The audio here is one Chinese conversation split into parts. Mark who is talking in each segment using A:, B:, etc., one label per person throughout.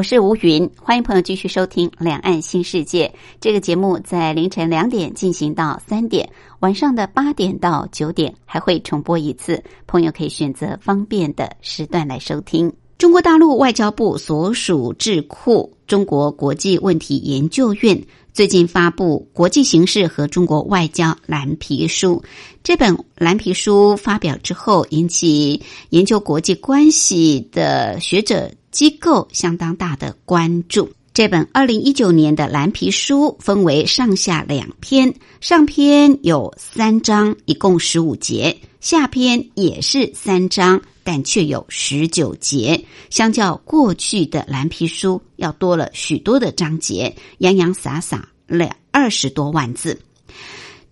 A: 我是吴云，欢迎朋友继续收听《两岸新世界》这个节目，在凌晨两点进行到三点，晚上的八点到九点还会重播一次，朋友可以选择方便的时段来收听。中国大陆外交部所属智库中国国际问题研究院最近发布《国际形势和中国外交蓝皮书》，这本蓝皮书发表之后，引起研究国际关系的学者。机构相当大的关注。这本二零一九年的蓝皮书分为上下两篇，上篇有三章，一共十五节；下篇也是三章，但却有十九节。相较过去的蓝皮书，要多了许多的章节，洋洋洒洒两二十多万字。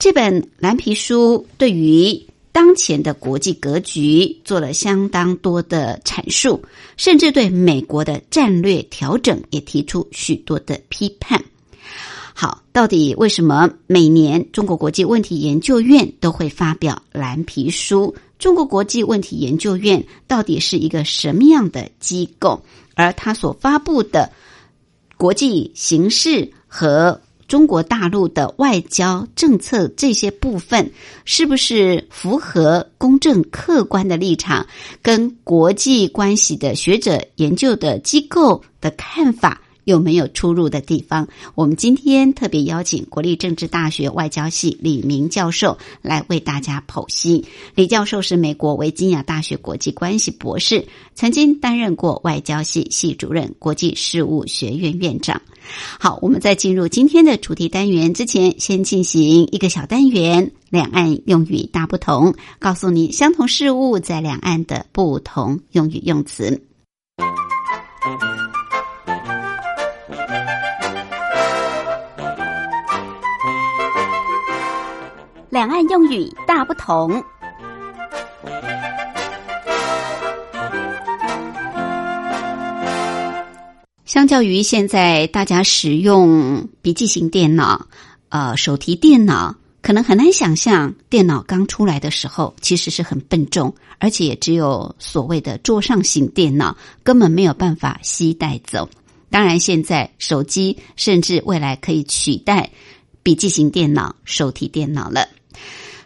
A: 这本蓝皮书对于当前的国际格局做了相当多的阐述，甚至对美国的战略调整也提出许多的批判。好，到底为什么每年中国国际问题研究院都会发表蓝皮书？中国国际问题研究院到底是一个什么样的机构？而它所发布的国际形势和。中国大陆的外交政策这些部分，是不是符合公正客观的立场，跟国际关系的学者研究的机构的看法？有没有出入的地方？我们今天特别邀请国立政治大学外交系李明教授来为大家剖析。李教授是美国维吉尼亚大学国际关系博士，曾经担任过外交系系主任、国际事务学院院长。好，我们在进入今天的主题单元之前，先进行一个小单元——两岸用语大不同，告诉你相同事物在两岸的不同用语用词。两岸用语大不同。相较于现在大家使用笔记型电脑、呃手提电脑，可能很难想象电脑刚出来的时候其实是很笨重，而且也只有所谓的桌上型电脑，根本没有办法携带走。当然，现在手机甚至未来可以取代笔记型电脑、手提电脑了。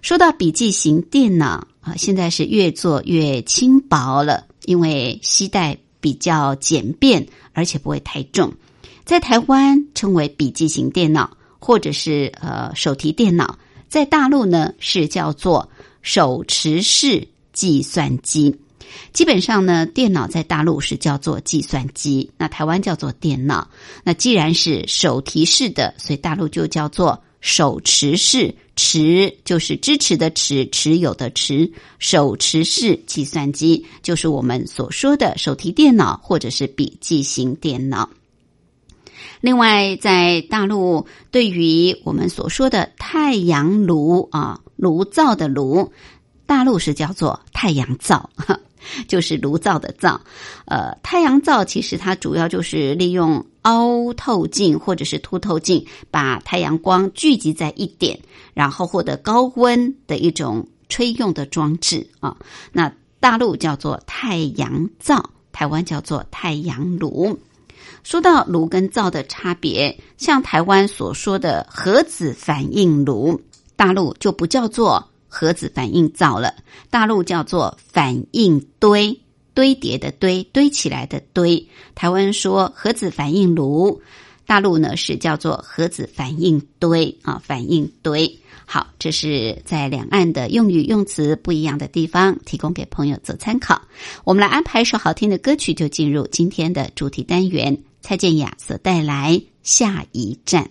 A: 说到笔记型电脑啊，现在是越做越轻薄了，因为携带比较简便，而且不会太重。在台湾称为笔记型电脑，或者是呃手提电脑；在大陆呢是叫做手持式计算机。基本上呢，电脑在大陆是叫做计算机，那台湾叫做电脑。那既然是手提式的，所以大陆就叫做。手持式持就是支持的持，持有的持。手持式计算机就是我们所说的手提电脑或者是笔记型电脑。另外，在大陆，对于我们所说的太阳炉啊，炉灶的炉，大陆是叫做太阳灶。就是炉灶的灶，呃，太阳灶其实它主要就是利用凹透镜或者是凸透镜，把太阳光聚集在一点，然后获得高温的一种吹用的装置啊。那大陆叫做太阳灶，台湾叫做太阳炉。说到炉跟灶的差别，像台湾所说的核子反应炉，大陆就不叫做。核子反应灶了，大陆叫做反应堆，堆叠的堆，堆起来的堆。台湾说核子反应炉，大陆呢是叫做核子反应堆啊，反应堆。好，这是在两岸的用语用词不一样的地方，提供给朋友做参考。我们来安排一首好听的歌曲，就进入今天的主题单元。蔡健雅所带来下一站。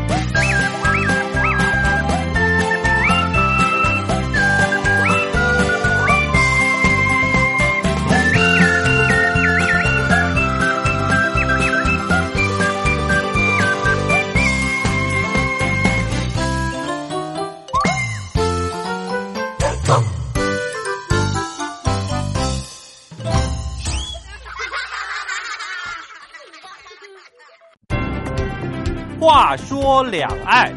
B: 话说两岸。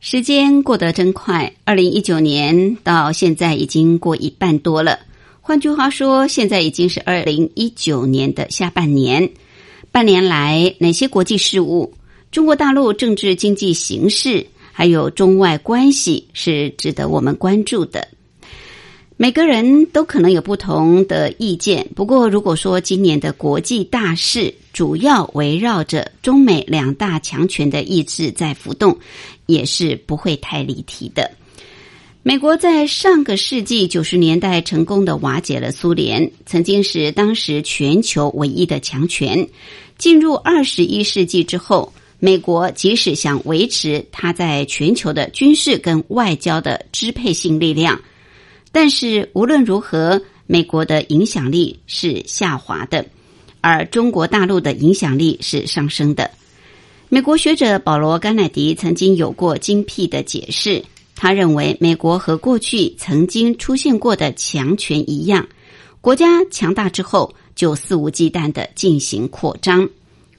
A: 时间过得真快，二零一九年到现在已经过一半多了。换句话说，现在已经是二零一九年的下半年。半年来，哪些国际事务、中国大陆政治经济形势，还有中外关系是值得我们关注的？每个人都可能有不同的意见，不过如果说今年的国际大事主要围绕着中美两大强权的意志在浮动，也是不会太离题的。美国在上个世纪九十年代成功的瓦解了苏联，曾经是当时全球唯一的强权。进入二十一世纪之后，美国即使想维持它在全球的军事跟外交的支配性力量，但是无论如何，美国的影响力是下滑的，而中国大陆的影响力是上升的。美国学者保罗·甘乃迪曾经有过精辟的解释。他认为，美国和过去曾经出现过的强权一样，国家强大之后就肆无忌惮的进行扩张，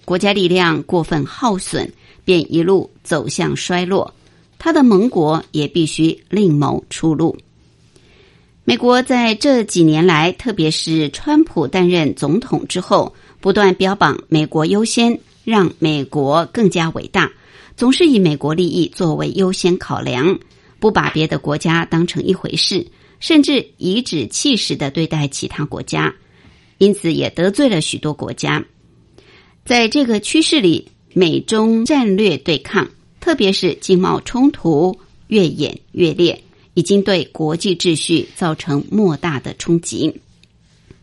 A: 国家力量过分耗损，便一路走向衰落。他的盟国也必须另谋出路。美国在这几年来，特别是川普担任总统之后，不断标榜“美国优先”，让美国更加伟大，总是以美国利益作为优先考量。不把别的国家当成一回事，甚至颐指气使的对待其他国家，因此也得罪了许多国家。在这个趋势里，美中战略对抗，特别是经贸冲突越演越烈，已经对国际秩序造成莫大的冲击。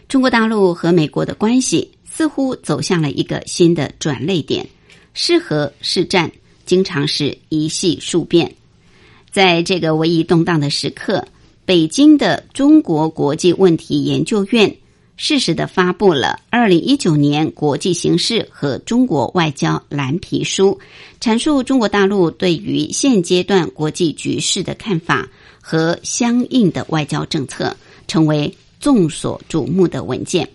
A: 中国大陆和美国的关系似乎走向了一个新的转捩点，是和是战，经常是一系数变。在这个唯一动荡的时刻，北京的中国国际问题研究院适时的发布了《二零一九年国际形势和中国外交蓝皮书》，阐述中国大陆对于现阶段国际局势的看法和相应的外交政策，成为众所瞩目的文件。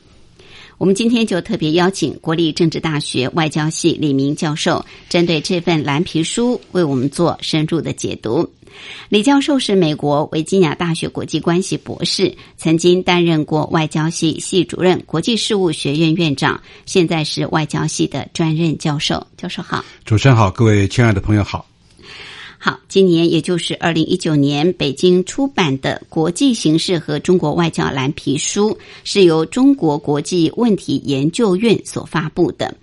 A: 我们今天就特别邀请国立政治大学外交系李明教授，针对这份蓝皮书为我们做深入的解读。李教授是美国维吉尼亚大学国际关系博士，曾经担任过外交系系主任、国际事务学院院长，现在是外交系的专任教授。教授好，
C: 主持人好，各位亲爱的朋友好。
A: 好，今年也就是二零一九年，北京出版的《国际形势和中国外交蓝皮书》是由中国国际问题研究院所发布的。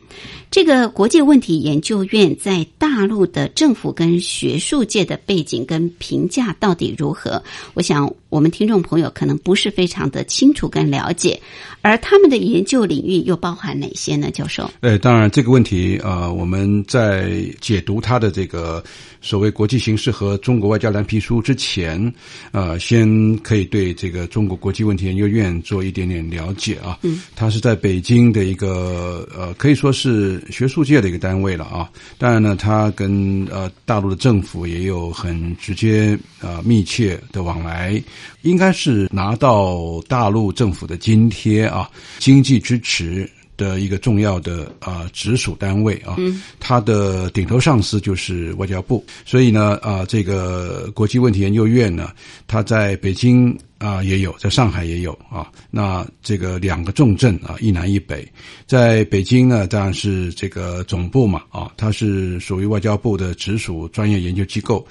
A: 这个国际问题研究院在大陆的政府跟学术界的背景跟评价到底如何？我想我们听众朋友可能不是非常的清楚跟了解，而他们的研究领域又包含哪些呢？教授？
C: 呃，当然这个问题呃，我们在解读他的这个所谓国际形势和中国外交蓝皮书之前，呃，先可以对这个中国国际问题研究院做一点点了解啊。嗯，它是在北京的一个呃，可以说是。学术界的一个单位了啊，当然呢，它跟呃大陆的政府也有很直接啊密切的往来，应该是拿到大陆政府的津贴啊，经济支持。的一个重要的啊直属单位啊，它的顶头上司就是外交部，所以呢啊这个国际问题研究院呢，它在北京啊也有，在上海也有啊，那这个两个重镇啊一南一北，在北京呢当然是这个总部嘛啊，它是属于外交部的直属专业研究机构。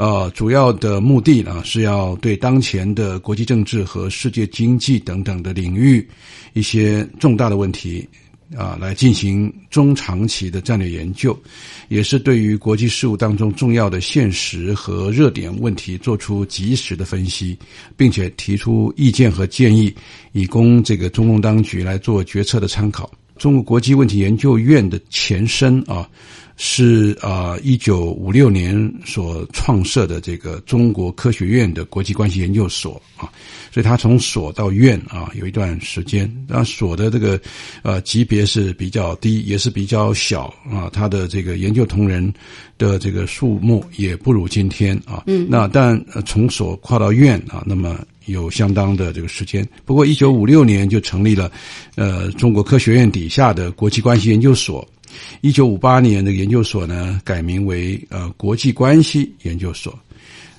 C: 呃，主要的目的呢，是要对当前的国际政治和世界经济等等的领域一些重大的问题啊，来进行中长期的战略研究，也是对于国际事务当中重要的现实和热点问题做出及时的分析，并且提出意见和建议，以供这个中共当局来做决策的参考。中国国际问题研究院的前身啊。是啊，一九五六年所创设的这个中国科学院的国际关系研究所啊，所以他从所到院啊有一段时间，那所的这个呃级别是比较低，也是比较小啊，他的这个研究同仁的这个数目也不如今天啊。嗯。那但从所跨到院啊，那么有相当的这个时间。不过一九五六年就成立了呃中国科学院底下的国际关系研究所。一九五八年的研究所呢，改名为呃国际关系研究所，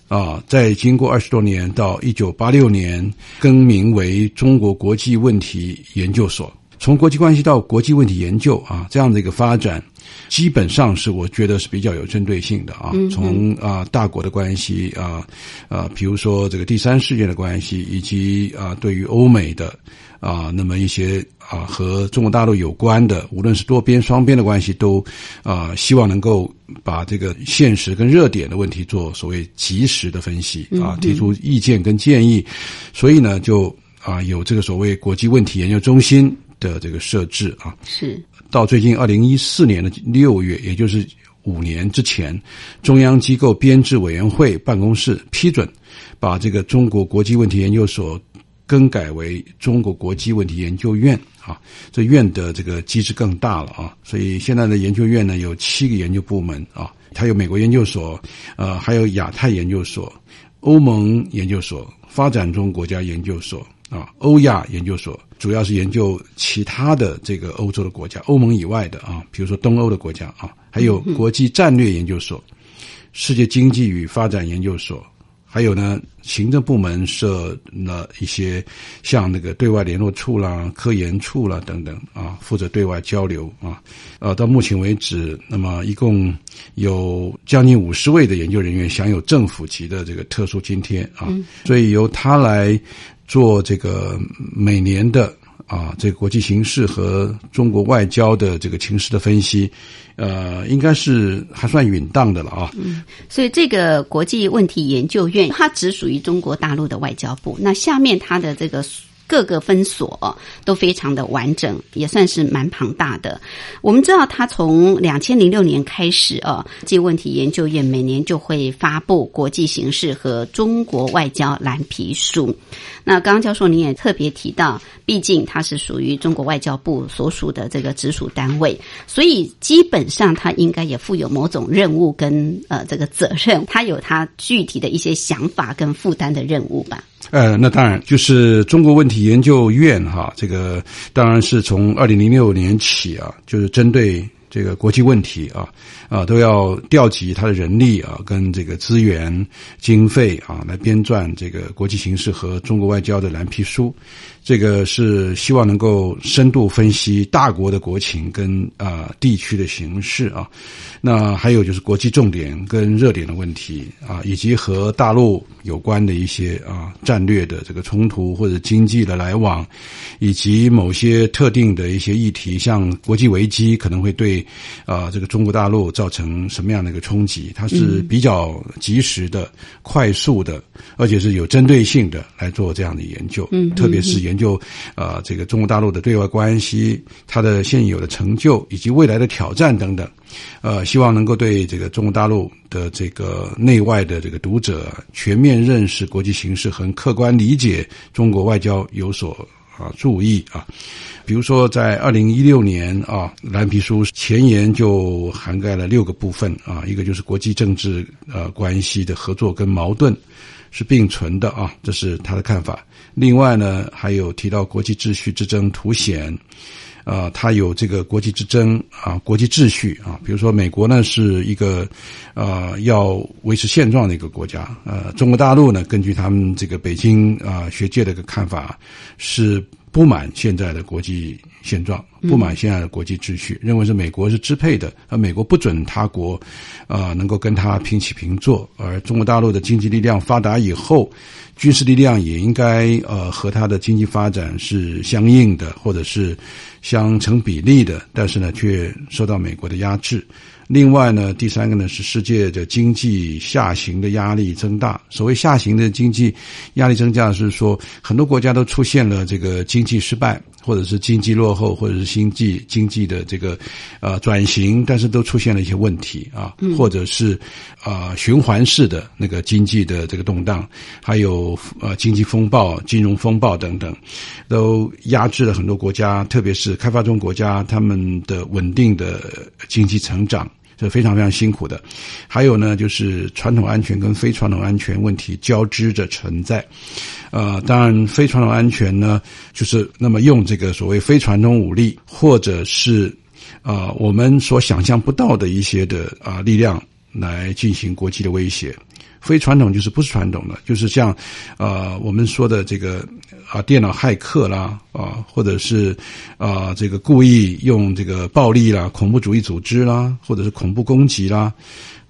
C: 啊，在经过二十多年，到一九八六年更名为中国国际问题研究所。从国际关系到国际问题研究啊，这样的一个发展，基本上是我觉得是比较有针对性的啊。从啊大国的关系啊啊，比如说这个第三世界的关系，以及啊对于欧美的啊那么一些啊和中国大陆有关的，无论是多边双边的关系，都啊希望能够把这个现实跟热点的问题做所谓及时的分析啊，提出意见跟建议，所以呢就。啊，有这个所谓国际问题研究中心的这个设置啊，
A: 是
C: 到最近二零一四年的六月，也就是五年之前，中央机构编制委员会办公室批准，把这个中国国际问题研究所更改为中国国际问题研究院啊，这院的这个机制更大了啊，所以现在的研究院呢有七个研究部门啊，它有美国研究所，呃，还有亚太研究所、欧盟研究所、发展中国家研究所。啊，欧亚研究所主要是研究其他的这个欧洲的国家、欧盟以外的啊，比如说东欧的国家啊，还有国际战略研究所、世界经济与发展研究所，还有呢，行政部门设了一些像那个对外联络处啦、科研处啦等等啊，负责对外交流啊。呃，到目前为止，那么一共有将近五十位的研究人员享有政府级的这个特殊津贴啊，所以由他来。做这个每年的啊，这个国际形势和中国外交的这个情势的分析，呃，应该是还算允当的了啊。
A: 嗯，所以这个国际问题研究院，它只属于中国大陆的外交部。那下面它的这个。各个分所都非常的完整，也算是蛮庞大的。我们知道，他从两千零六年开始啊，这问题研究院每年就会发布国际形势和中国外交蓝皮书。那刚刚教授您也特别提到，毕竟它是属于中国外交部所属的这个直属单位，所以基本上它应该也负有某种任务跟呃这个责任，它有它具体的一些想法跟负担的任务吧。
C: 呃，那当然就是中国问题研究院哈，这个当然是从二零零六年起啊，就是针对这个国际问题啊啊，都要调集他的人力啊，跟这个资源、经费啊，来编撰这个国际形势和中国外交的蓝皮书。这个是希望能够深度分析大国的国情跟啊地区的形势啊，那还有就是国际重点跟热点的问题啊，以及和大陆有关的一些啊战略的这个冲突或者经济的来往，以及某些特定的一些议题，像国际危机可能会对啊这个中国大陆造成什么样的一个冲击，它是比较及时的、快速的，而且是有针对性的来做这样的研究，嗯，特别是研。研究，呃，这个中国大陆的对外关系，它的现有的成就以及未来的挑战等等，呃，希望能够对这个中国大陆的这个内外的这个读者全面认识国际形势和客观理解中国外交有所啊注意啊。比如说，在二零一六年啊，蓝皮书前言就涵盖了六个部分啊，一个就是国际政治呃关系的合作跟矛盾。是并存的啊，这是他的看法。另外呢，还有提到国际秩序之争凸显，啊，它有这个国际之争啊，国际秩序啊。比如说，美国呢是一个啊要维持现状的一个国家，呃，中国大陆呢，根据他们这个北京啊学界的一个看法是。不满现在的国际现状，不满现在的国际秩序，认为是美国是支配的，而美国不准他国，啊，能够跟他平起平坐。而中国大陆的经济力量发达以后，军事力量也应该呃和它的经济发展是相应的，或者是相成比例的。但是呢，却受到美国的压制。另外呢，第三个呢是世界的经济下行的压力增大。所谓下行的经济压力增加，是说很多国家都出现了这个经济失败，或者是经济落后，或者是经济经济的这个呃转型，但是都出现了一些问题啊，或者是啊循环式的那个经济的这个动荡，还有呃经济风暴、金融风暴等等，都压制了很多国家，特别是开发中国家他们的稳定的经济成长。是非常非常辛苦的，还有呢，就是传统安全跟非传统安全问题交织着存在，呃，当然非传统安全呢，就是那么用这个所谓非传统武力，或者是啊我们所想象不到的一些的啊力量来进行国际的威胁。非传统就是不是传统的，就是像呃我们说的这个啊电脑骇客啦啊，或者是啊这个故意用这个暴力啦、恐怖主义组织啦，或者是恐怖攻击啦。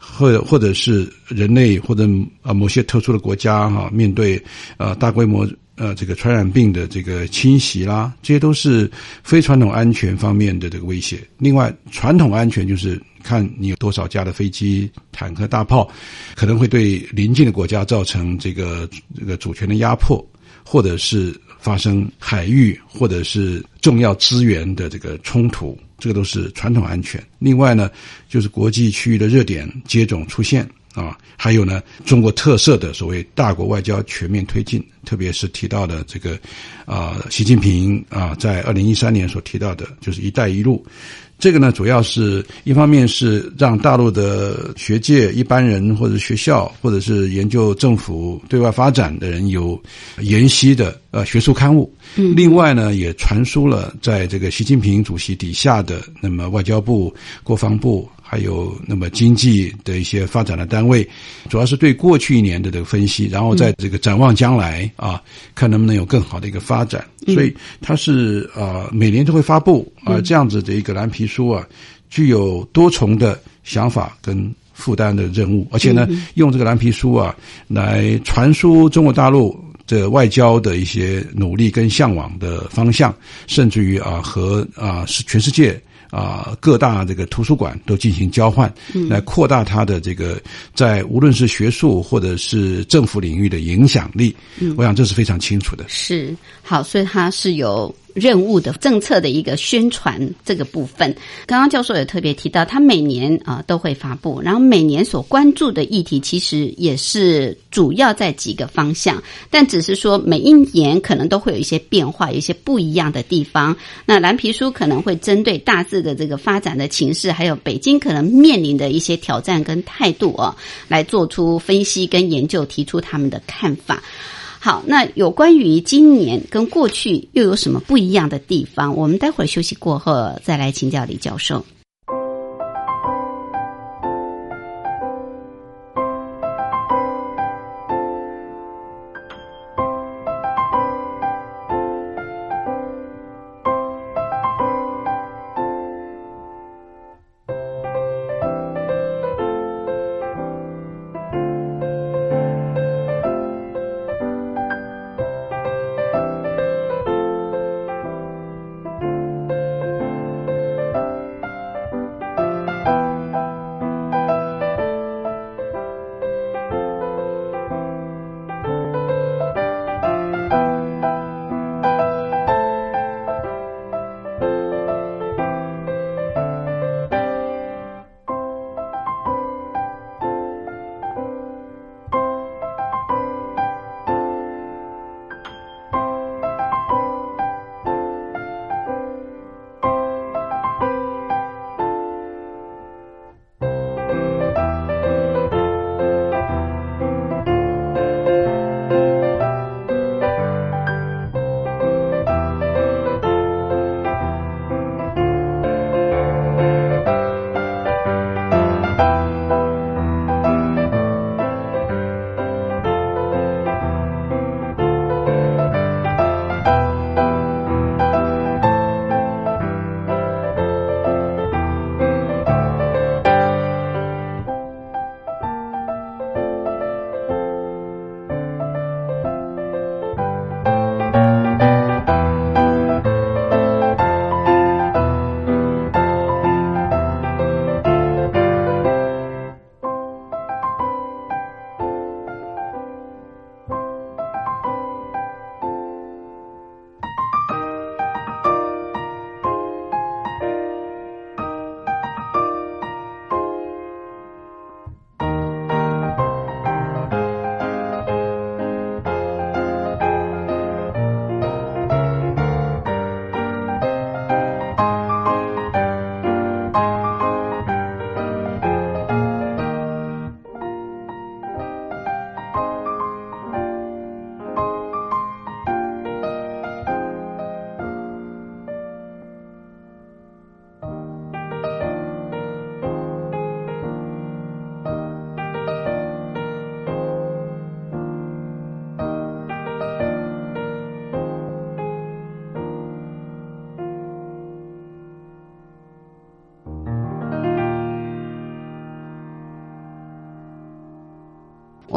C: 或者或者是人类或者啊某些特殊的国家哈、面对呃大规模呃这个传染病的这个侵袭啦，这些都是非传统安全方面的这个威胁。另外，传统安全就是看你有多少架的飞机、坦克、大炮，可能会对邻近的国家造成这个这个主权的压迫，或者是发生海域或者是重要资源的这个冲突。这个都是传统安全。另外呢，就是国际区域的热点接踵出现啊，还有呢，中国特色的所谓大国外交全面推进，特别是提到的这个啊，习近平啊，在二零一三年所提到的，就是“一带一路”。这个呢，主要是一方面是让大陆的学界、一般人或者学校，或者是研究政府对外发展的人有研习的呃学术刊物。嗯，另外呢，也传输了在这个习近平主席底下的那么外交部、国防部。还有那么经济的一些发展的单位，主要是对过去一年的这个分析，然后在这个展望将来啊，看能不能有更好的一个发展。所以它是啊，每年都会发布啊这样子的一个蓝皮书啊，具有多重的想法跟负担的任务，而且呢，用这个蓝皮书啊来传输中国大陆的外交的一些努力跟向往的方向，甚至于啊和啊是全世界。啊，各大这个图书馆都进行交换，来扩大它的这个在无论是学术或者是政府领域的影响力。嗯我想这是非常清楚的。
A: 是好，所以它是有。任务的政策的一个宣传这个部分，刚刚教授也特别提到，他每年啊都会发布，然后每年所关注的议题其实也是主要在几个方向，但只是说每一年可能都会有一些变化，有一些不一样的地方。那蓝皮书可能会针对大致的这个发展的情势，还有北京可能面临的一些挑战跟态度啊，来做出分析跟研究，提出他们的看法。好，那有关于今年跟过去又有什么不一样的地方？我们待会儿休息过后再来请教李教授。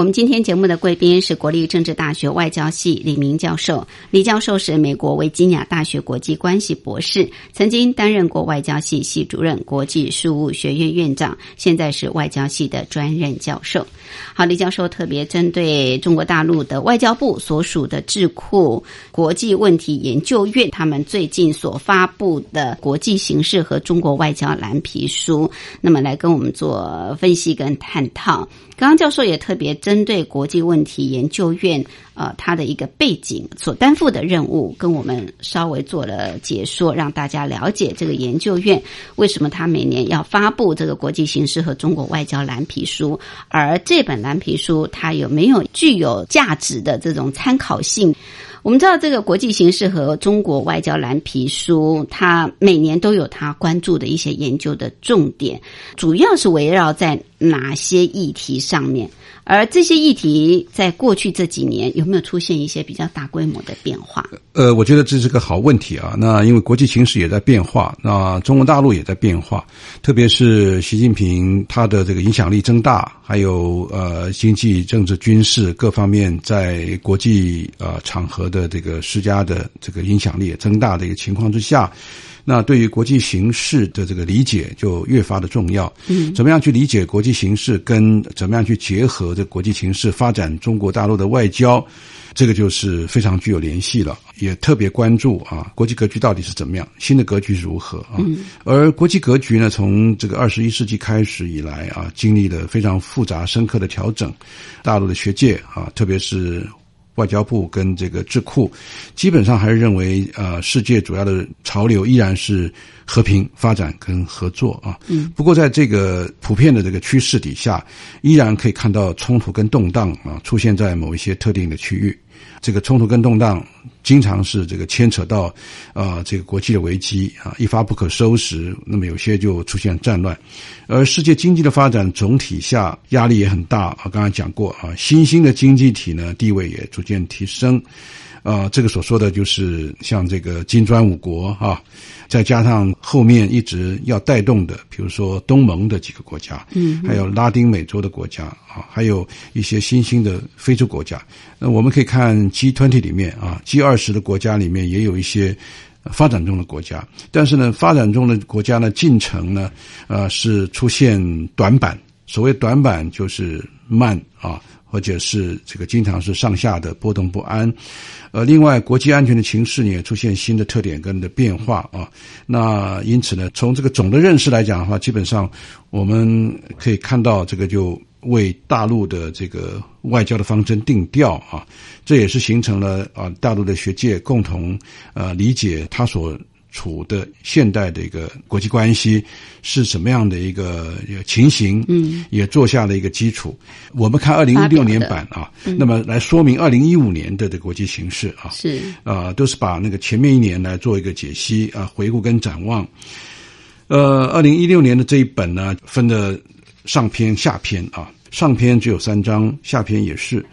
A: 我们今天节目的贵宾是国立政治大学外交系李明教授。李教授是美国维吉尼亚大学国际关系博士，曾经担任过外交系系主任、国际事务学院院长，现在是外交系的专任教授。好，李教授特别针对中国大陆的外交部所属的智库国际问题研究院，他们最近所发布的国际形势和中国外交蓝皮书，那么来跟我们做分析跟探讨。刚刚教授也特别针对国际问题研究院，呃，他的一个背景所担负的任务，跟我们稍微做了解说，让大家了解这个研究院为什么他每年要发布这个国际形势和中国外交蓝皮书，而这本蓝皮书它有没有具有价值的这种参考性？我们知道这个国际形势和中国外交蓝皮书，它每年都有它关注的一些研究的重点，主要是围绕在哪些议题上面？而这些议题在过去这几年有没有出现一些比较大规模的变化？
C: 呃，我觉得这是个好问题啊。那因为国际形势也在变化，那中国大陆也在变化，特别是习近平他的这个影响力增大，还有呃经济、政治、军事各方面在国际呃场合的这个施加的这个影响力也增大的一个情况之下。那对于国际形势的这个理解就越发的重要。嗯，怎么样去理解国际形势，跟怎么样去结合这国际形势发展中国大陆的外交，这个就是非常具有联系了。也特别关注啊，国际格局到底是怎么样，新的格局如何啊？而国际格局呢，从这个二十一世纪开始以来啊，经历了非常复杂深刻的调整。大陆的学界啊，特别是。外交部跟这个智库，基本上还是认为，呃，世界主要的潮流依然是和平发展跟合作啊。嗯。不过，在这个普遍的这个趋势底下，依然可以看到冲突跟动荡啊，出现在某一些特定的区域。这个冲突跟动荡，经常是这个牵扯到，啊，这个国际的危机啊，一发不可收拾。那么有些就出现战乱，而世界经济的发展总体下压力也很大啊。刚才讲过啊，新兴的经济体呢地位也逐渐提升。啊，这个所说的就是像这个金砖五国啊，再加上后面一直要带动的，比如说东盟的几个国家，嗯，还有拉丁美洲的国家啊，还有一些新兴的非洲国家。那我们可以看 G twenty 里面啊，G 二十的国家里面也有一些发展中的国家，但是呢，发展中的国家呢进程呢，呃，是出现短板。所谓短板就是慢啊。或者是这个经常是上下的波动不安，呃，另外国际安全的情势也出现新的特点跟的变化啊。那因此呢，从这个总的认识来讲的话，基本上我们可以看到这个就为大陆的这个外交的方针定调啊，这也是形成了啊大陆的学界共同呃理解他所。处的现代的一个国际关系是什么样的一个情形？嗯，也做下了一个基础。我们看二零一六年版啊，那么来说明二零一五年的的国际形势啊，
A: 是
C: 啊，都是把那个前面一年来做一个解析啊，回顾跟展望。呃，二零一六年的这一本呢，分的上篇下篇啊，上篇只有三章，下篇也是。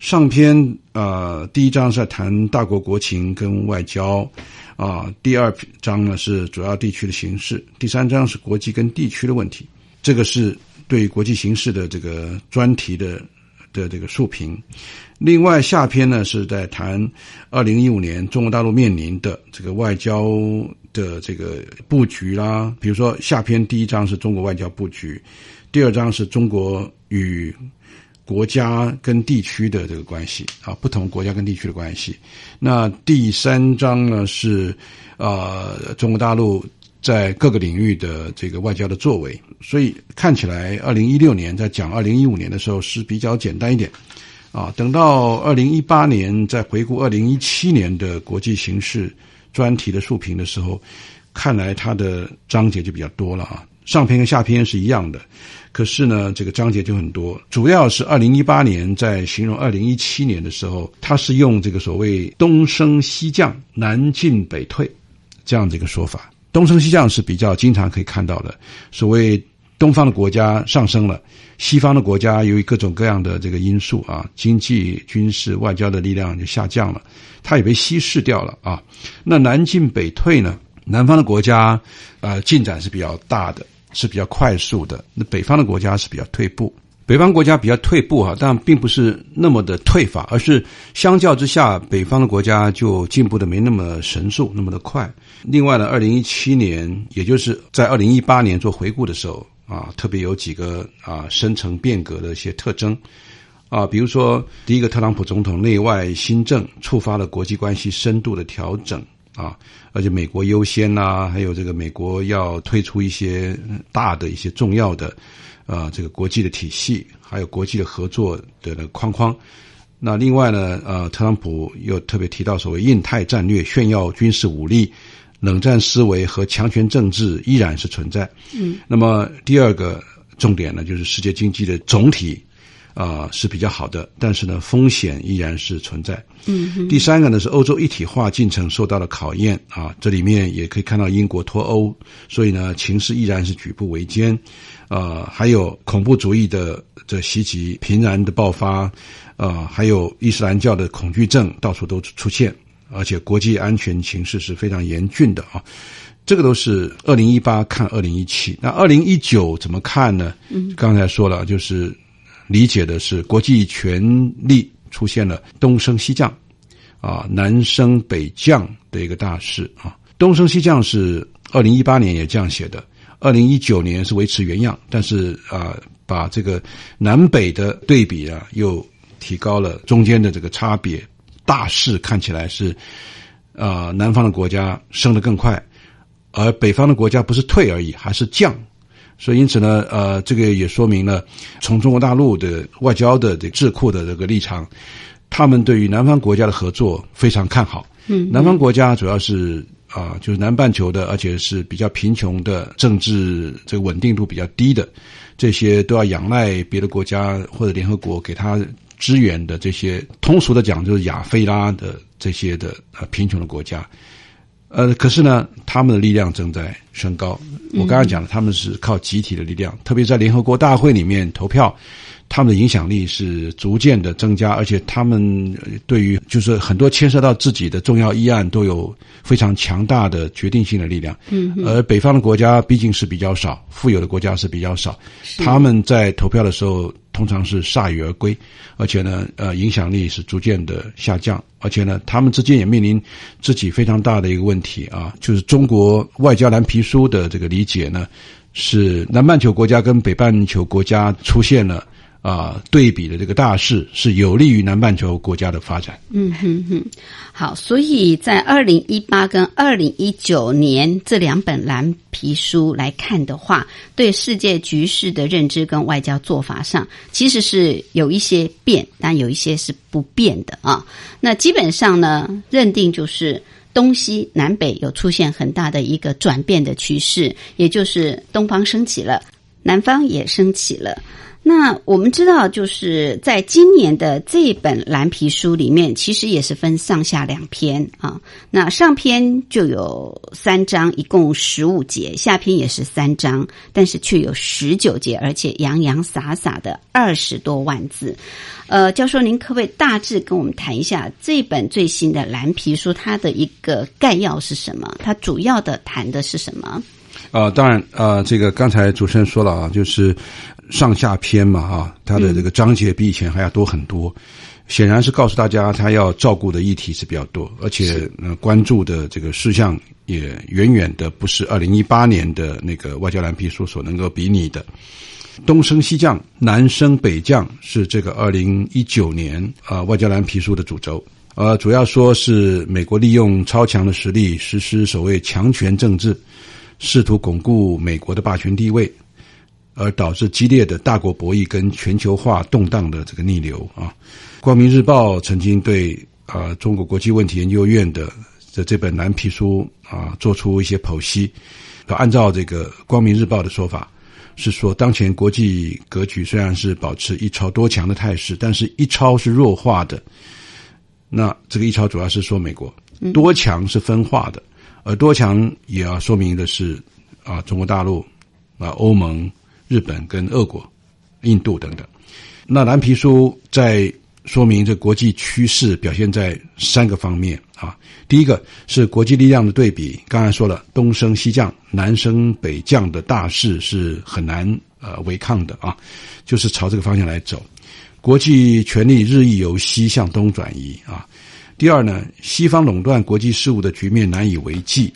C: 上篇啊，第一章是在谈大国国情跟外交。啊，第二章呢是主要地区的形势，第三章是国际跟地区的问题。这个是对国际形势的这个专题的的这个述评。另外下篇呢是在谈二零一五年中国大陆面临的这个外交的这个布局啦。比如说下篇第一章是中国外交布局，第二章是中国与。国家跟地区的这个关系啊，不同国家跟地区的关系。那第三章呢是，呃，中国大陆在各个领域的这个外交的作为。所以看起来，二零一六年在讲二零一五年的时候是比较简单一点，啊，等到二零一八年在回顾二零一七年的国际形势专题的述评的时候，看来它的章节就比较多了啊。上篇跟下篇是一样的。可是呢，这个章节就很多，主要是二零一八年在形容二零一七年的时候，他是用这个所谓“东升西降，南进北退”这样的一个说法。东升西降是比较经常可以看到的，所谓东方的国家上升了，西方的国家由于各种各样的这个因素啊，经济、军事、外交的力量就下降了，它也被稀释掉了啊。那南进北退呢？南方的国家啊，进展是比较大的。是比较快速的，那北方的国家是比较退步。北方国家比较退步哈，但并不是那么的退法，而是相较之下，北方的国家就进步的没那么神速，那么的快。另外呢，二零一七年，也就是在二零一八年做回顾的时候啊，特别有几个啊深层变革的一些特征啊，比如说第一个，特朗普总统内外新政触发了国际关系深度的调整啊，而且美国优先呐，还有这个美国要推出一些大的一些重要的。呃，这个国际的体系，还有国际的合作的那个框框。那另外呢，呃，特朗普又特别提到所谓印太战略，炫耀军事武力，冷战思维和强权政治依然是存在。嗯。那么第二个重点呢，就是世界经济的总体啊是比较好的，但是呢，风险依然是存在。嗯。第三个呢是欧洲一体化进程受到了考验啊，这里面也可以看到英国脱欧，所以呢，情势依然是举步维艰。呃，还有恐怖主义的这袭击频然的爆发，呃，还有伊斯兰教的恐惧症到处都出现，而且国际安全形势是非常严峻的啊。这个都是二零一八看二零一七，那二零一九怎么看呢？嗯，刚才说了，就是理解的是国际权力出现了东升西降，啊，南升北降的一个大势啊。东升西降是二零一八年也这样写的。二零一九年是维持原样，但是啊，把这个南北的对比啊，又提高了中间的这个差别。大势看起来是啊，南方的国家升得更快，而北方的国家不是退而已，还是降。所以因此呢，呃，这个也说明了从中国大陆的外交的这智库的这个立场，他们对于南方国家的合作非常看好。嗯，南方国家主要是。啊，就是南半球的，而且是比较贫穷的，政治这个稳定度比较低的，这些都要仰赖别的国家或者联合国给他支援的这些，通俗的讲就是亚非拉的这些的呃贫穷的国家，呃，可是呢，他们的力量正在升高。我刚刚讲了，他们是靠集体的力量，特别在联合国大会里面投票。他们的影响力是逐渐的增加，而且他们对于就是很多牵涉到自己的重要议案都有非常强大的决定性的力量。嗯，而北方的国家毕竟是比较少，富有的国家是比较少，他们在投票的时候通常是铩羽而归，而且呢，呃，影响力是逐渐的下降，而且呢，他们之间也面临自己非常大的一个问题啊，就是中国外交蓝皮书的这个理解呢，是南半球国家跟北半球国家出现了。啊，对比的这个大势是有利于南半球国家的发展。
A: 嗯哼哼，好，所以在二零一八跟二零一九年这两本蓝皮书来看的话，对世界局势的认知跟外交做法上，其实是有一些变，但有一些是不变的啊。那基本上呢，认定就是东西南北有出现很大的一个转变的趋势，也就是东方升起了，南方也升起了。那我们知道，就是在今年的这本蓝皮书里面，其实也是分上下两篇啊。那上篇就有三章，一共十五节；下篇也是三章，但是却有十九节，而且洋洋洒洒的二十多万字。呃，教授，您可不可以大致跟我们谈一下这本最新的蓝皮书它的一个概要是什么？它主要的谈的是什么？
C: 啊，当然，呃，这个刚才主持人说了啊，就是上下篇嘛，啊，它的这个章节比以前还要多很多，显然是告诉大家，他要照顾的议题是比较多，而且呃，关注的这个事项也远远的不是二零一八年的那个外交蓝皮书所能够比拟的。东升西降，南升北降，是这个二零一九年啊外交蓝皮书的主轴，呃，主要说是美国利用超强的实力实施所谓强权政治。试图巩固美国的霸权地位，而导致激烈的大国博弈跟全球化动荡的这个逆流啊。光明日报曾经对啊中国国际问题研究院的的这本蓝皮书啊做出一些剖析。按照这个光明日报的说法，是说当前国际格局虽然是保持一超多强的态势，但是一超是弱化的。那这个一超主要是说美国，多强是分化的。而多强也要说明的是，啊，中国大陆、啊，欧盟、日本跟俄国、印度等等。那蓝皮书在说明这国际趋势表现在三个方面啊。第一个是国际力量的对比，刚才说了，东升西降、南升北降的大势是很难呃违抗的啊，就是朝这个方向来走。国际权力日益由西向东转移啊。第二呢，西方垄断国际事务的局面难以为继，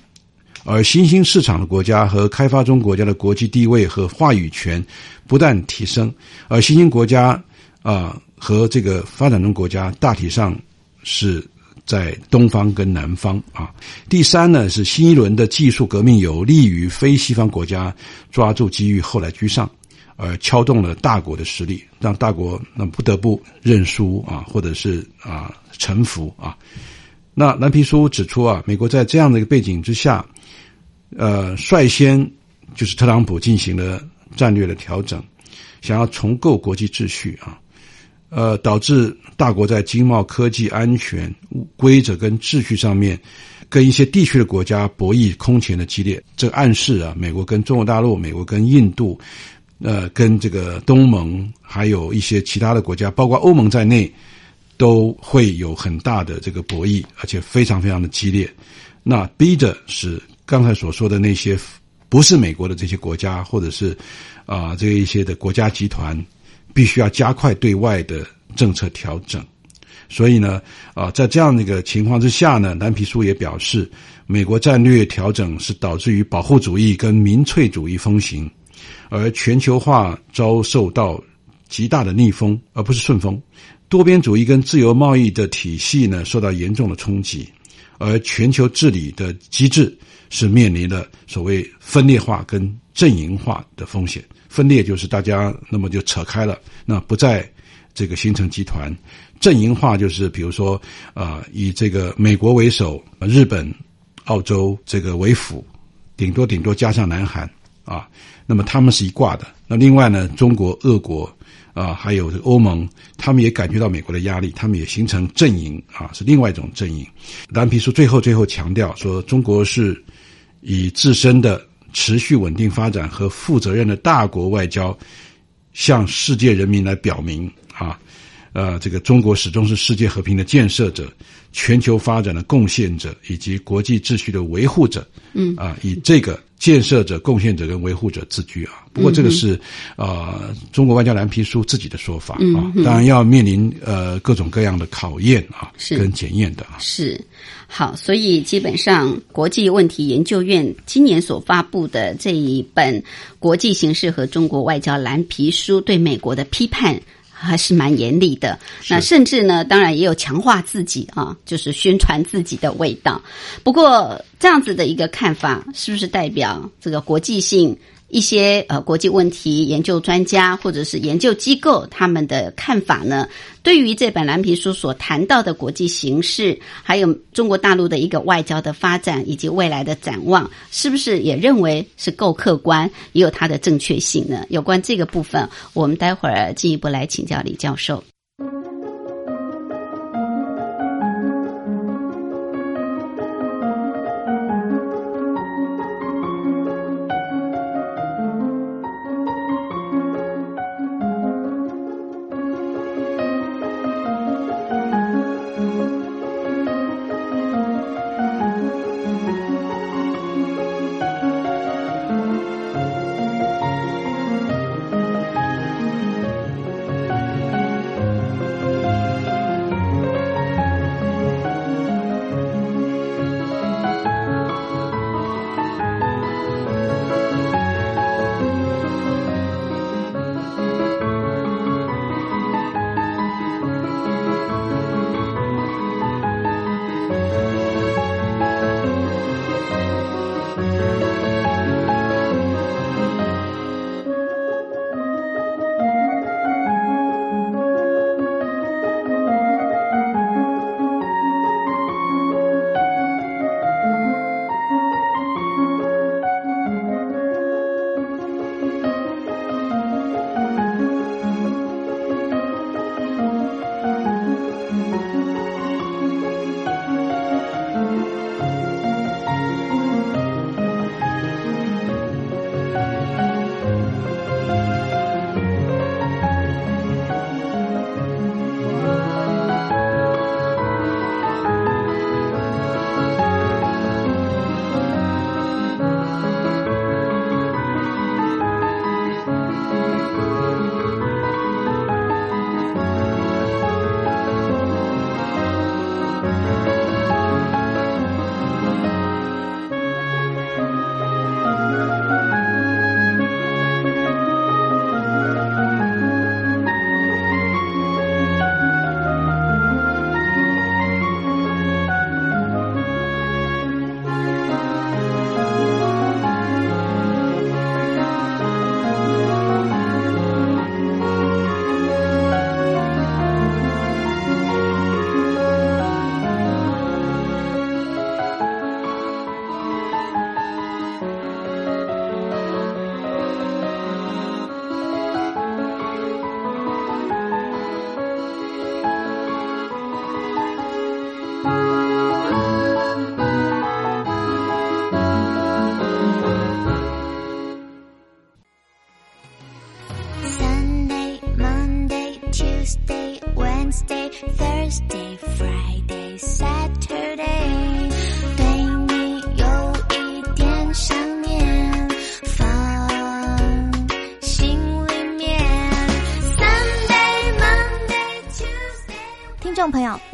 C: 而新兴市场的国家和开发中国家的国际地位和话语权不断提升，而新兴国家啊和这个发展中国家大体上是在东方跟南方啊。第三呢，是新一轮的技术革命有利于非西方国家抓住机遇后来居上。而敲动了大国的实力，让大国那不得不认输啊，或者是啊臣服啊。那蓝皮书指出啊，美国在这样的一个背景之下，呃，率先就是特朗普进行了战略的调整，想要重构国际秩序啊，呃，导致大国在经贸、科技、安全、规则跟秩序上面，跟一些地区的国家博弈空前的激烈。这暗示啊，美国跟中国大陆、美国跟印度。呃，跟这个东盟还有一些其他的国家，包括欧盟在内，都会有很大的这个博弈，而且非常非常的激烈。那逼着是刚才所说的那些不是美国的这些国家，或者是啊这一些的国家集团，必须要加快对外的政策调整。所以呢，啊，在这样的一个情况之下呢，蓝皮书也表示，美国战略调整是导致于保护主义跟民粹主义风行。而全球化遭受到极大的逆风，而不是顺风。多边主义跟自由贸易的体系呢，受到严重的冲击。而全球治理的机制是面临的所谓分裂化跟阵营化的风险。分裂就是大家那么就扯开了，那不在这个形成集团；阵营化就是比如说啊，以这个美国为首，日本、澳洲这个为辅，顶多顶多加上南韩啊。那么他们是一挂的。那另外呢，中国、俄国啊，还有欧盟，他们也感觉到美国的压力，他们也形成阵营啊，是另外一种阵营。蓝皮书最后最后强调说，中国是以自身的持续稳定发展和负责任的大国外交，向世界人民来表明啊，呃，这个中国始终是世界和平的建设者、全球发展的贡献者以及国际秩序的维护者。嗯啊，以这个。建设者、贡献者跟维护者自居啊。不过这个是呃中国外交蓝皮书自己的说法啊，当然要面临呃各种各样的考验啊，跟检验的啊。
A: 是好，所以基本上国际问题研究院今年所发布的这一本《国际形势和中国外交蓝皮书》对美国的批判。还是蛮严厉的，那甚至呢，当然也有强化自己啊，就是宣传自己的味道。不过这样子的一个看法，是不是代表这个国际性？一些呃国际问题研究专家或者是研究机构他们的看法呢？对于这本蓝皮书所谈到的国际形势，还有中国大陆的一个外交的发展以及未来的展望，是不是也认为是够客观，也有它的正确性呢？有关这个部分，我们待会儿进一步来请教李教授。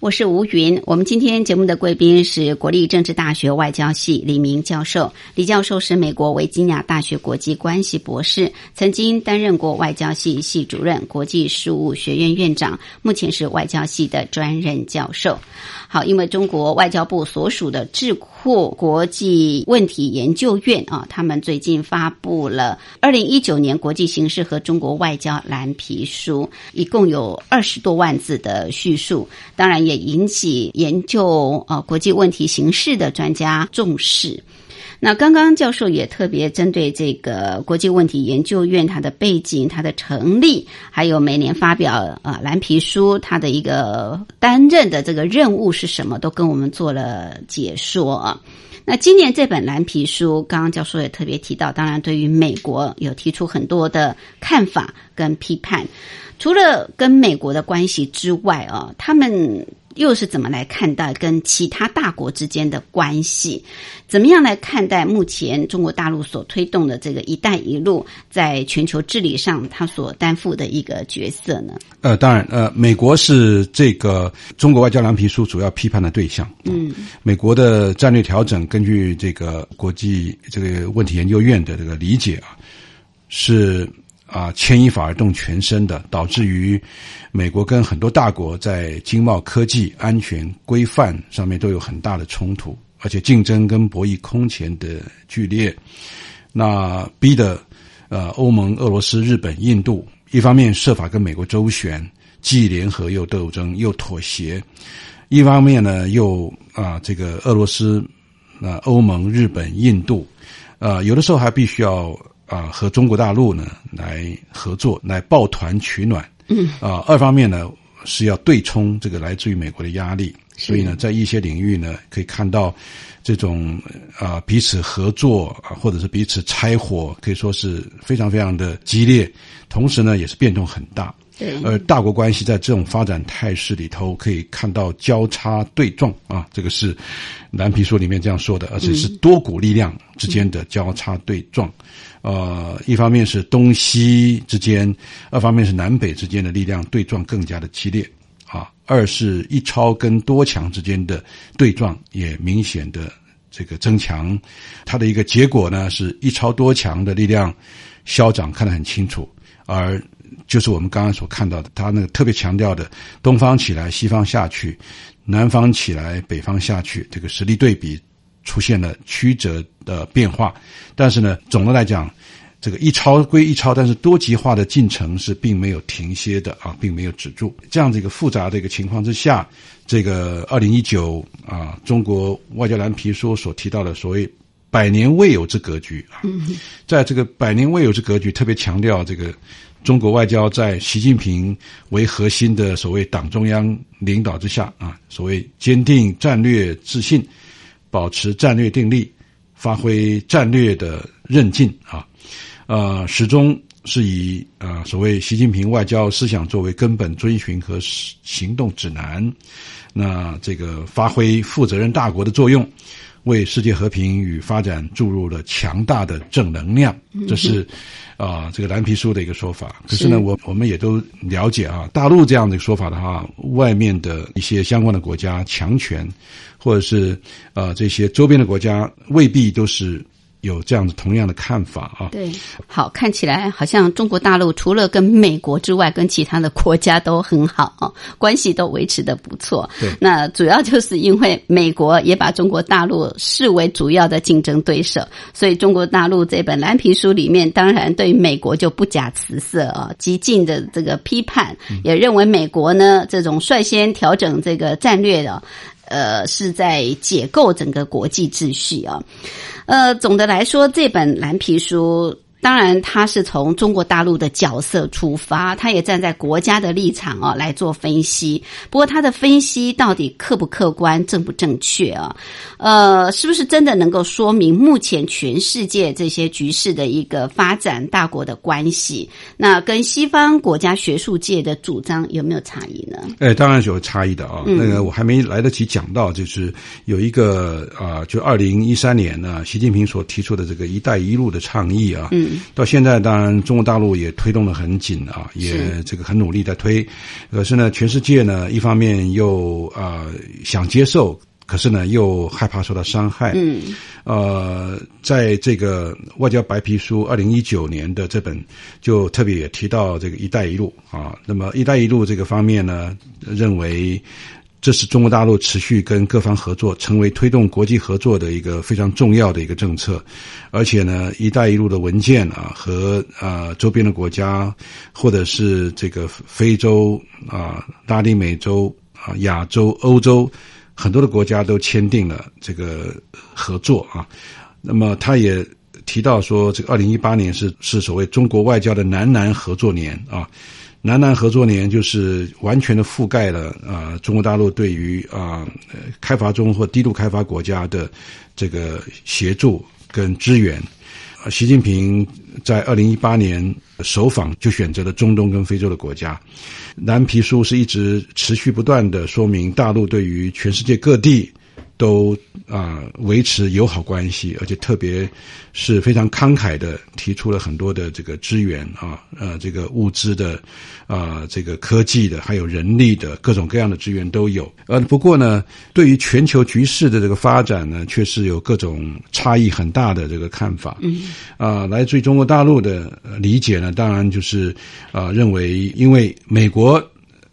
A: 我是吴云。我们今天节目的贵宾是国立政治大学外交系李明教授。李教授是美国维吉尼亚大学国际关系博士，曾经担任过外交系系主任、国际事务学院院长，目前是外交系的专任教授。好，因为中国外交部所属的智库国际问题研究院啊，他们最近发布了二零一九年国际形势和中国外交蓝皮书，一共有二十多万字的叙述，当然也引起研究呃国际问题形势的专家重视。那刚刚教授也特别针对这个国际问题研究院它的背景、它的成立，还有每年发表啊蓝皮书，它的一个担任的这个任务是什么，都跟我们做了解说啊。那今年这本蓝皮书，刚刚教授也特别提到，当然对于美国有提出很多的看法跟批判。除了跟美国的关系之外啊，他们又是怎么来看待跟其他大国之间的关系？怎么样来看待目前中国大陆所推动的这个“一带一路”在全球治理上它所担负的一个角色呢？
C: 呃，当然，呃，美国是这个中国外交蓝皮书主要批判的对象。
A: 嗯，
C: 美国的战略调整，根据这个国际这个问题研究院的这个理解啊，是啊牵一发而动全身的，导致于美国跟很多大国在经贸、科技、安全规范上面都有很大的冲突，而且竞争跟博弈空前的剧烈。那逼的呃欧盟、俄罗斯、日本、印度，一方面设法跟美国周旋，既联合又斗争又妥协；一方面呢又啊这个俄罗斯、啊欧盟、日本、印度，呃有的时候还必须要啊和中国大陆呢来合作，来抱团取暖。
A: 嗯
C: 啊，二方面呢是要对冲这个来自于美国的压力，所以呢，在一些领域呢可以看到这种啊彼此合作啊，或者是彼此拆伙，可以说是非常非常的激烈，同时呢也是变动很大。
A: 对，
C: 而大国关系在这种发展态势里头，可以看到交叉对撞啊，这个是蓝皮书里面这样说的，而且是多股力量之间的交叉对撞。呃，一方面是东西之间，二方面是南北之间的力量对撞更加的激烈啊。二是一超跟多强之间的对撞也明显的这个增强，它的一个结果呢，是一超多强的力量消长看得很清楚，而就是我们刚刚所看到的，他那个特别强调的东方起来，西方下去，南方起来，北方下去，这个实力对比出现了曲折的变化。但是呢，总的来讲，这个一超归一超，但是多极化的进程是并没有停歇的啊，并没有止住。这样的一个复杂的一个情况之下，这个二零一九啊，中国外交蓝皮书所提到的所谓百年未有之格局啊，在这个百年未有之格局，特别强调这个中国外交在习近平为核心的所谓党中央领导之下啊，所谓坚定战略自信，保持战略定力，发挥战略的韧劲啊，呃，始终是以呃所谓习近平外交思想作为根本遵循和行动指南，那这个发挥负责任大国的作用。为世界和平与发展注入了强大的正能量，这是啊、这个蓝皮书的一个说法。可是呢，我我们也都了解啊，大陆这样的说法的话，外面的一些相关的国家强权，或者是呃这些周边的国家，未必都是有这样子同样的看法啊。
A: 对，好，看起来好像中国大陆除了跟美国之外，跟其他的国家都很好哦，关系都维持的不错。
C: 对
A: 那主要就是因为美国也把中国大陆视为主要的竞争对手，所以中国大陆这本蓝皮书里面，当然对美国就不假辞色啊，激进的这个批判，也认为美国呢这种率先调整这个战略的。呃是在解构整个国际秩序啊。呃，总的来说，这本蓝皮书。当然，他是从中国大陆的角色出发，他也站在国家的立场啊来做分析。不过，他的分析到底客不客观、正不正确啊？呃，是不是真的能够说明目前全世界这些局势的一个发展、大国的关系？那跟西方国家学术界的主张有没有差异呢？
C: 哎，当然是有差异的啊。那个我还没来得及讲到，就是有一个啊，就二零一三年呢，习近平所提出的这个“一带一路”的倡议啊。嗯。到现在，当然中国大陆也推动的很紧啊，也这个很努力在推。可是呢，全世界呢，一方面又啊想接受，可是呢又害怕受到伤害。嗯。呃，在这个外交白皮书二零一九年的这本，就特别也提到这个“一带一路”啊。那么“一带一路”这个方面呢，认为。这是中国大陆持续跟各方合作，成为推动国际合作的一个非常重要的一个政策。而且呢，“一带一路”的文件啊，和啊周边的国家，或者是这个非洲啊、拉丁美洲啊、亚洲、欧洲很多的国家都签订了这个合作啊。那么，他也提到说，这个二零一八年是是所谓中国外交的南南合作年啊。南南合作年就是完全的覆盖了啊，中国大陆对于啊开发中或低度开发国家的这个协助跟支援。习近平在二零一八年首访就选择了中东跟非洲的国家。蓝皮书是一直持续不断的说明大陆对于全世界各地。都啊维持友好关系，而且特别是非常慷慨的提出了很多的这个资源啊，呃，这个物资的啊，这个科技的，还有人力的各种各样的资源都有。呃，不过呢，对于全球局势的这个发展呢，却是有各种差异很大的这个看法。嗯，啊，来自于中国大陆的理解呢，当然就是啊，认为因为美国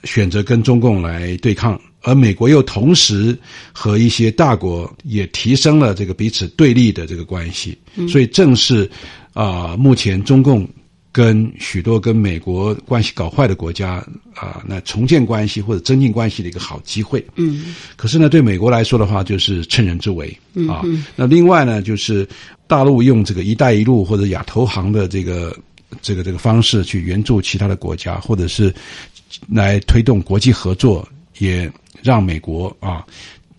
C: 选择跟中共来对抗。而美国又同时和一些大国也提升了这个彼此对立的这个关系，所以正是啊，目前中共跟许多跟美国关系搞坏的国家啊，那重建关系或者增进关系的一个好机会。嗯，可是呢，对美国来说的话，就是趁人之危啊。那另外呢，就是大陆用这个“一带一路”或者亚投行的这个这个这个方式去援助其他的国家，或者是来推动国际合作，也。让美国啊，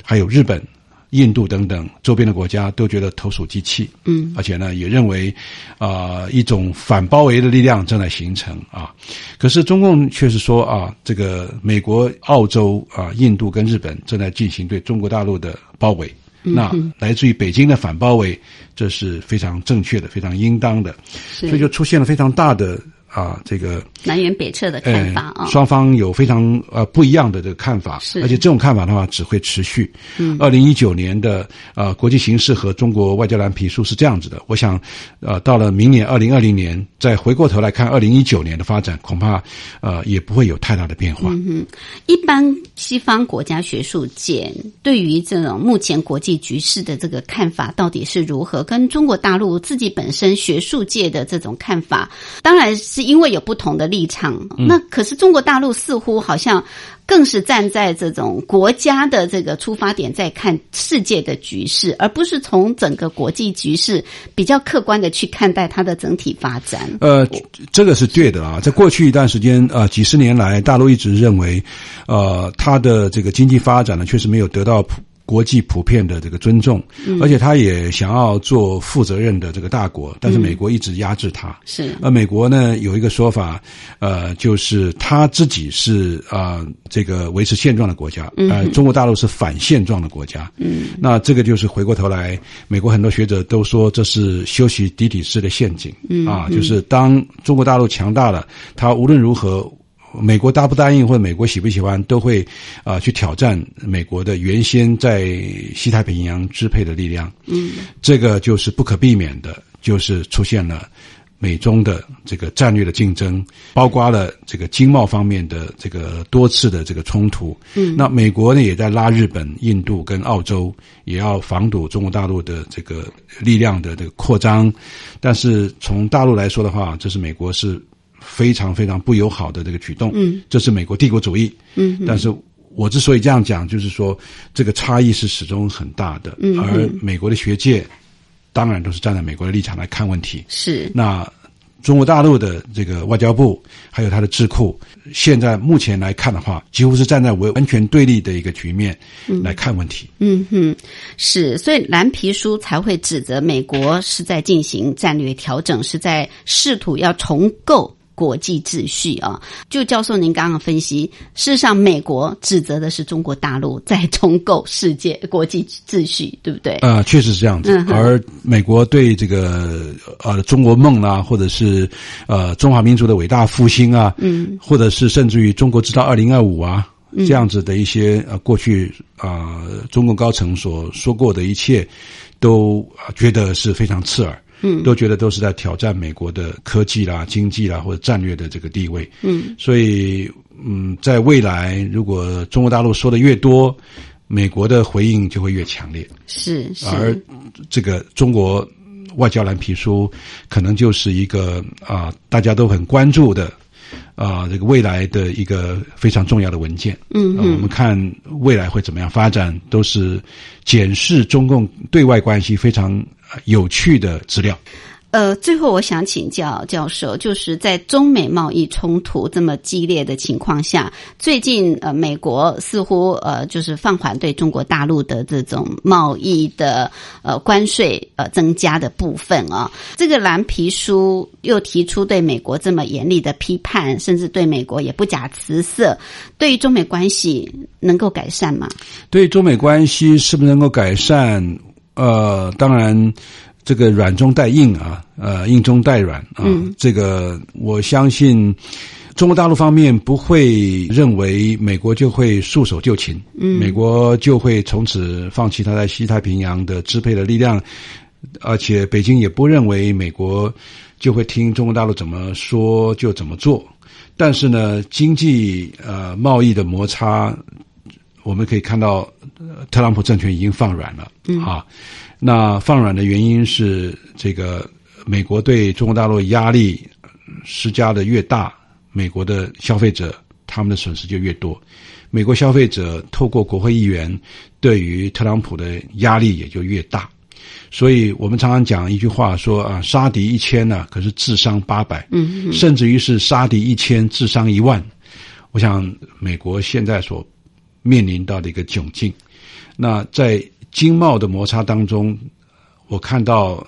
C: 还有日本、印度等等周边的国家都觉得投鼠忌器，嗯，而且呢，也认为啊，一种反包围的力量正在形成啊。可是中共却是说啊，这个美国、澳洲啊、印度跟日本正在进行对中国大陆的包围，那来自于北京的反包围，这是非常正确的、非常应当的，所以就出现了非常大的。啊，这个
A: 南辕北辙的看法啊，
C: 双方有非常呃不一样的这个看法，
A: 是，
C: 而且这种看法的话只会持续。嗯，二零一九年的呃国际形势和中国外交蓝皮书是这样子的，我想呃到了明年二零二零年再回过头来看二零一九年的发展，恐怕呃也不会有太大的变化。
A: 嗯哼，一般西方国家学术界对于这种目前国际局势的这个看法到底是如何？跟中国大陆自己本身学术界的这种看法，当然是。因为有不同的立场，那可是中国大陆似乎好像更是站在这种国家的这个出发点在看世界的局势，而不是从整个国际局势比较客观的去看待它的整体发展。
C: 呃，这个是对的啊，在过去一段时间呃，几十年来，大陆一直认为，呃，它的这个经济发展呢，确实没有得到普。国际普遍的这个尊重，而且他也想要做负责任的这个大国，但是美国一直压制他。
A: 是，
C: 而美国呢有一个说法，呃，就是他自己是啊这个维持现状的国家，呃，中国大陆是反现状的国家。嗯，那这个就是回过头来，美国很多学者都说这是修习底底式的陷阱。嗯，啊，就是当中国大陆强大了，他无论如何。美国答不答应，或者美国喜不喜欢，都会啊去挑战美国的原先在西太平洋支配的力量。嗯，这个就是不可避免的，就是出现了美中的这个战略的竞争，包括了这个经贸方面的这个多次的这个冲突。嗯，那美国呢也在拉日本、印度跟澳洲，也要防堵中国大陆的这个力量的这个扩张。但是从大陆来说的话，这是美国是。非常非常不友好的这个举动，嗯，这是美国帝国主义，嗯，但是我之所以这样讲，就是说这个差异是始终很大的，
A: 嗯
C: 而美国的学界当然都是站在美国的立场来看问题。
A: 是。
C: 那中国大陆的这个外交部还有它的智库，现在目前来看的话，几乎是站在完完全对立的一个局面来看问题。
A: 嗯哼，是，所以蓝皮书才会指责美国是在进行战略调整，是在试图要重构国际秩序啊。就教授您刚刚分析，事实上美国指责的是中国大陆在重构世界国际秩序，对不对？
C: 呃，确实是这样子。
A: 嗯
C: 而美国对这个呃中国梦啦、或者是呃中华民族的伟大复兴啊，
A: 嗯，
C: 或者是甚至于中国制造二零二五啊，这样子的一些呃过去啊、呃中共高层所说过的一切，都、呃觉得是非常刺耳。
A: 嗯
C: 都觉得都是在挑战美国的科技啦、经济啦或者战略的这个地位。
A: 嗯，
C: 所以嗯，在未来如果中国大陆说的越多，美国的回应就会越强烈。
A: 是是，
C: 而这个中国外交蓝皮书可能就是一个啊、大家都很关注的啊、这个未来的一个非常重要的文件。
A: 嗯
C: 呃我们看未来会怎么样发展，都是检视中共对外关系非常呃有趣的资料。
A: 呃，最后我想请教教授，就是在中美贸易冲突这么激烈的情况下，最近呃，美国似乎呃就是放缓对中国大陆的这种贸易的呃关税呃增加的部分啊。这个蓝皮书又提出对美国这么严厉的批判，甚至对美国也不假辞色，对于中美关系能够改善吗？
C: 对中美关系是不是能够改善？呃，当然，这个软中带硬啊，呃，硬中带软啊，
A: 嗯
C: 这个我相信。中国大陆方面不会认为美国就会束手就擒，
A: 嗯
C: 美国就会从此放弃它在西太平洋的支配的力量，而且北京也不认为美国就会听中国大陆怎么说就怎么做。但是呢，经济呃贸易的摩擦，我们可以看到，呃特朗普政权已经放软了、啊。那放软的原因是这个美国对中国大陆压力施加的越大，美国的消费者他们的损失就越多。美国消费者透过国会议员对于特朗普的压力也就越大。所以我们常常讲一句话说啊，杀敌一千呢、可是智商八百，
A: 嗯，
C: 甚至于是杀敌一千，智商一万。我想美国现在所面临到的一个窘境，那在经贸的摩擦当中，我看到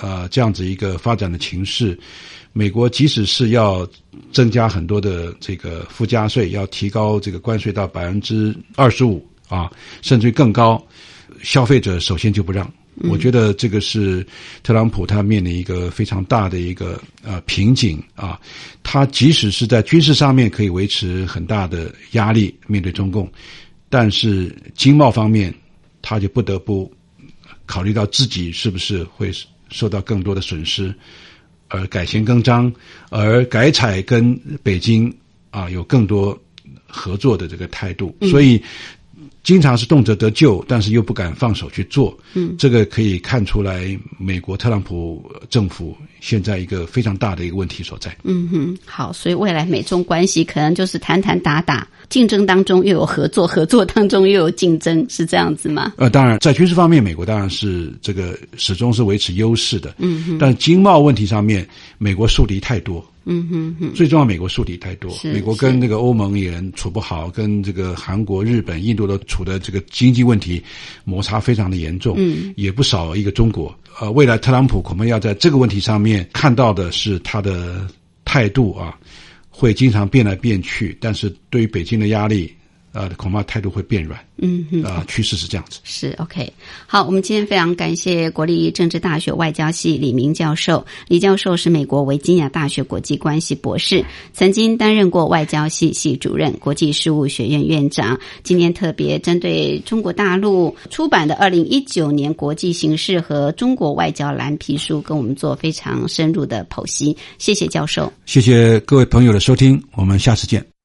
C: 呃这样子一个发展的情势，美国即使是要增加很多的这个附加税，要提高这个关税到百分之二十五啊，甚至更高，消费者首先就不让。我觉得这个是特朗普他面临一个非常大的一个呃瓶颈啊，他即使是在军事上面可以维持很大的压力面对中共，但是经贸方面他就不得不考虑到自己是不是会受到更多的损失，而改弦更张，而改采跟北京啊有更多合作的这个态度，所以。经常是动辄得咎，但是又不敢放手去做。嗯，这个可以看出来，美国特朗普政府现在一个非常大的一个问题所在。
A: 嗯哼，好，所以未来美中关系可能就是谈谈打打，竞争当中又有合作，合作当中又有竞争，是这样子吗？
C: 呃，当然，在军事方面，美国当然是这个始终是维持优势的。
A: 嗯哼，
C: 但经贸问题上面，美国树敌太多。
A: 嗯哼哼，
C: 最重要，美国树敌太多。美国跟那个欧盟也处不好，跟这个韩国、日本、印度都处的这个经济问题摩擦非常的严重。
A: 嗯，
C: 也不少一个中国。呃，未来特朗普恐怕要在这个问题上面看到的是他的态度啊，会经常变来变去，但是对于北京的压力，呃，恐怕态度会变软。
A: 嗯嗯。
C: 啊、趋势是这样子。
A: 是 OK，好，我们今天非常感谢国立政治大学外交系李明教授。李教授是美国维吉尼亚大学国际关系博士，曾经担任过外交系系主任、国际事务学院院长。今天特别针对中国大陆出版的《二零一九年国际形势和中国外交蓝皮书》，跟我们做非常深入的剖析。谢谢教授。
C: 谢谢各位朋友的收听，我们下次见。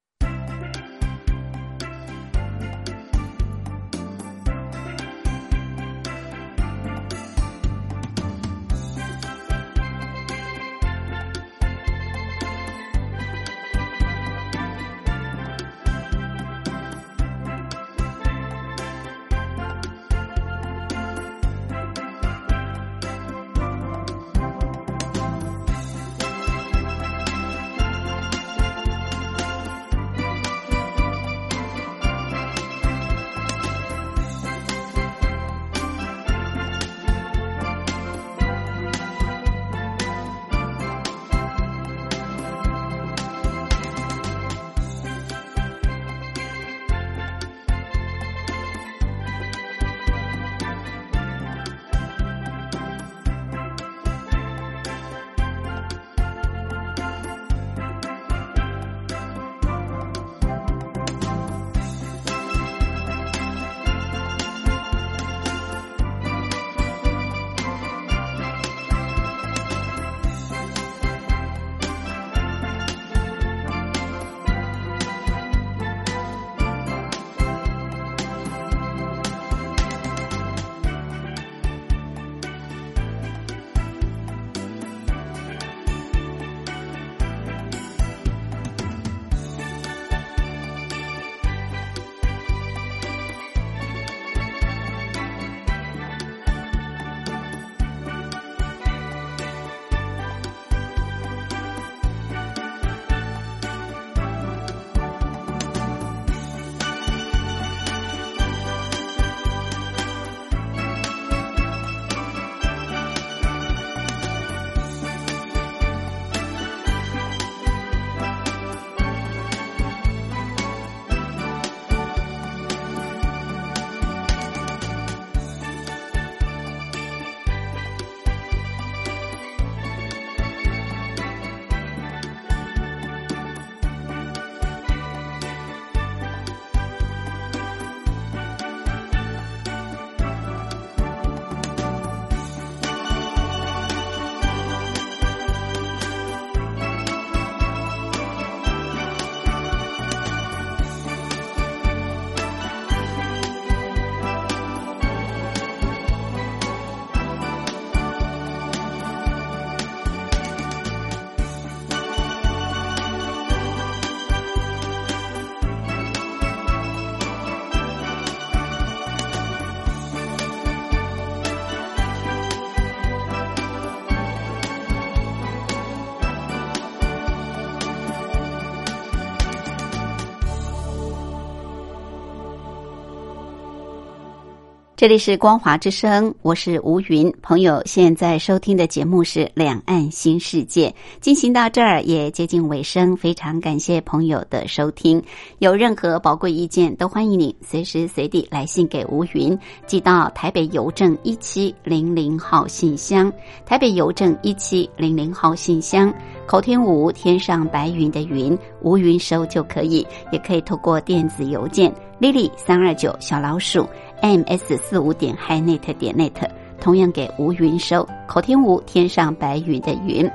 A: 这里是光华之声，我是吴云。朋友现在收听的节目是《两岸新世界》，进行到这儿也接近尾声，非常感谢朋友的收听。有任何宝贵意见，都欢迎你随时随地来信给吴云，寄到台北邮政一七零零号信箱。台北邮政一七零零号信箱，口天吴天上白云的云，吴云收就可以，也可以透过电子邮件 lily 三二九小老鼠。Ms 四五点 hi net 点 net，同样给吴云收，口天吴天上白云的云。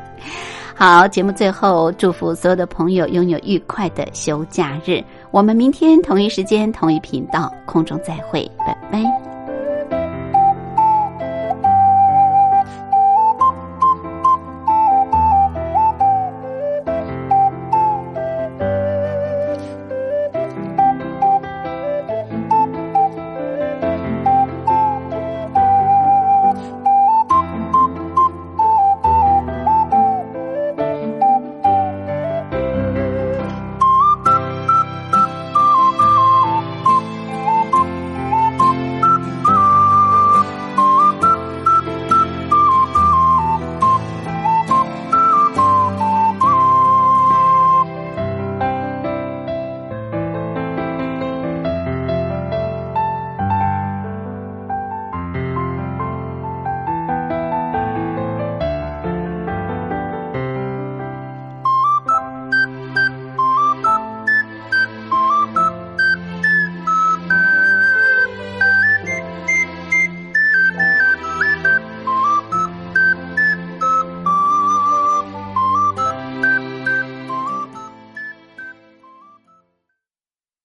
A: 好，节目最后祝福所有的朋友拥有愉快的休假日。我们明天同一时间同一频道空中再会，拜拜。